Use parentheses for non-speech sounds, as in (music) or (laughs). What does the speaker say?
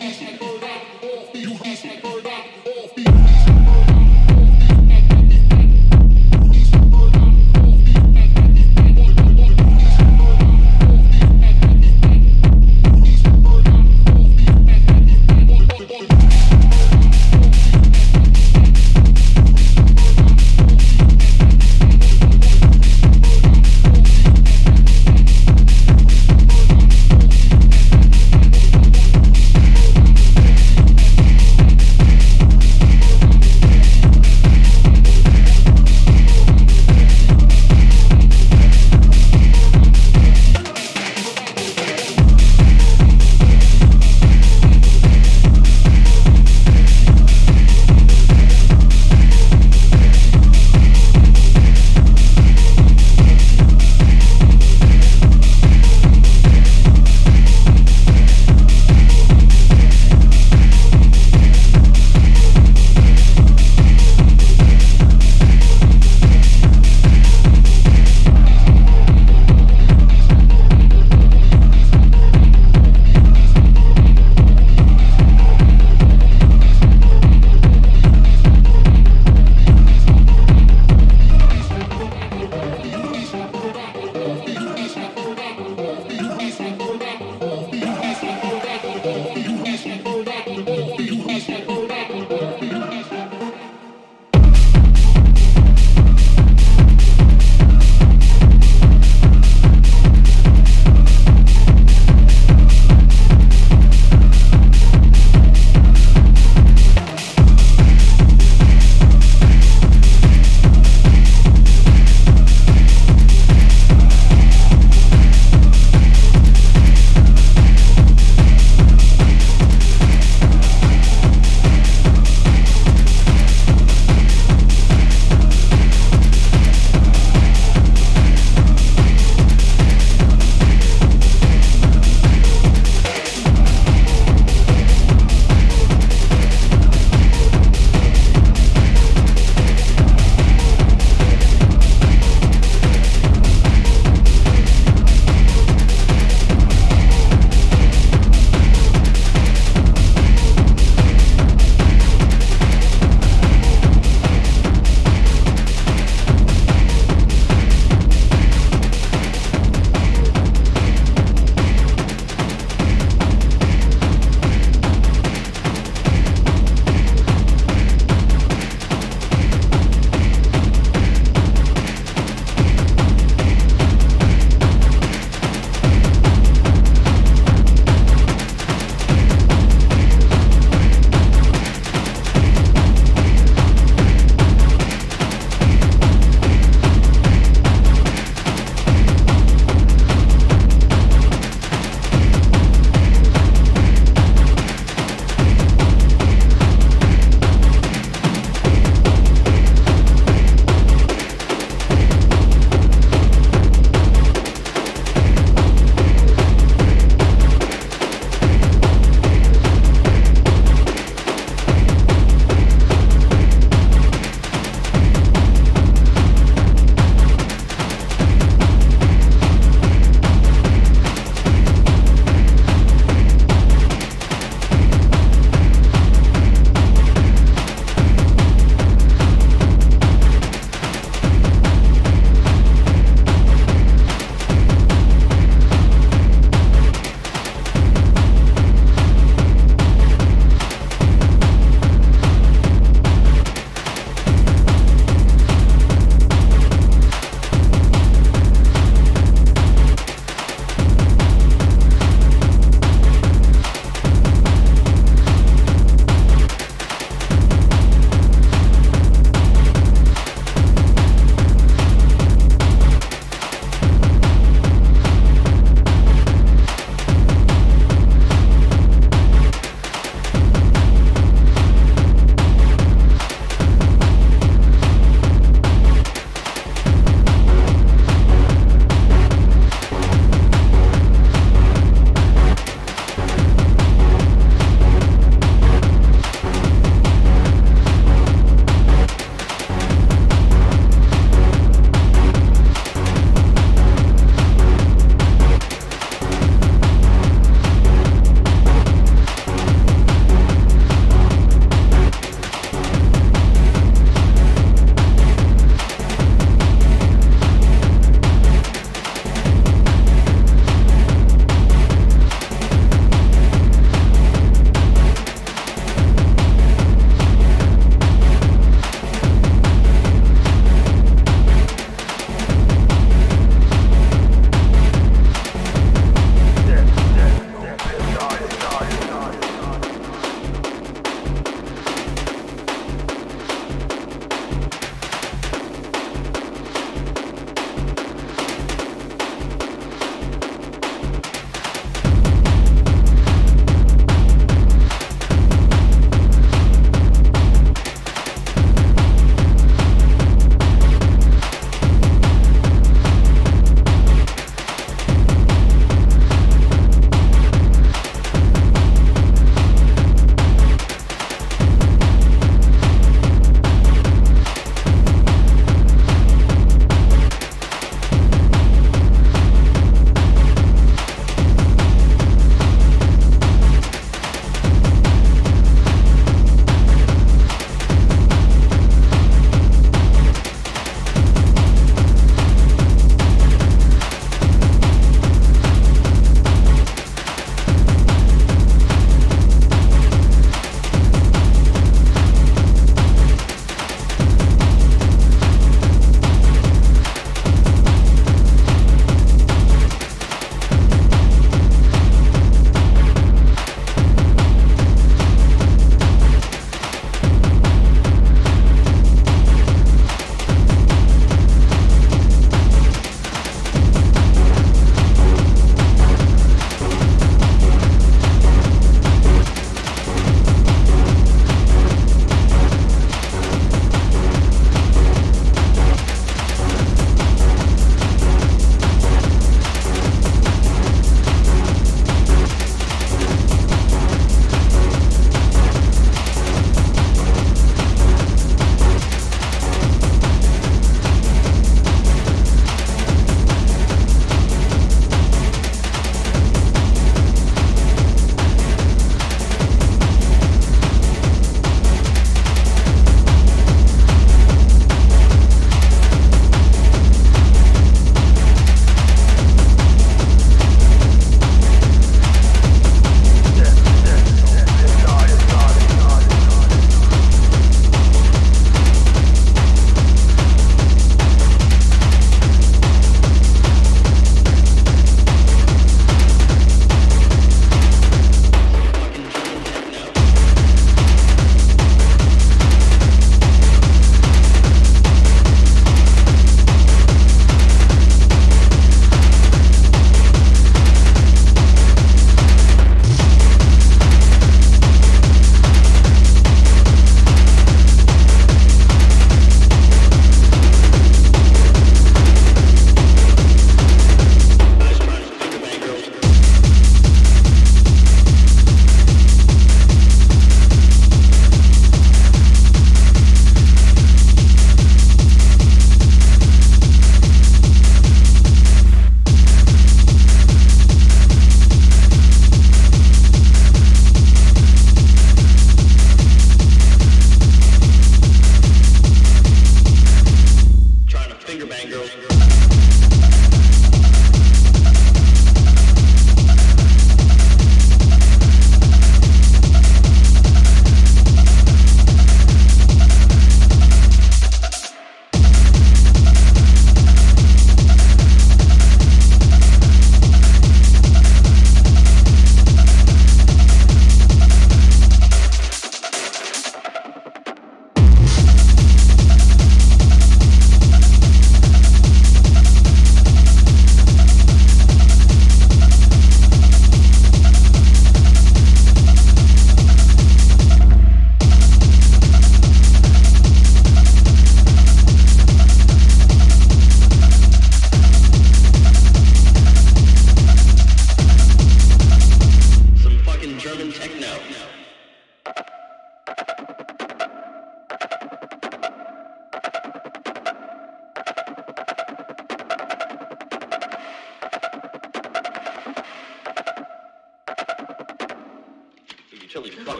Hashtag (laughs) bold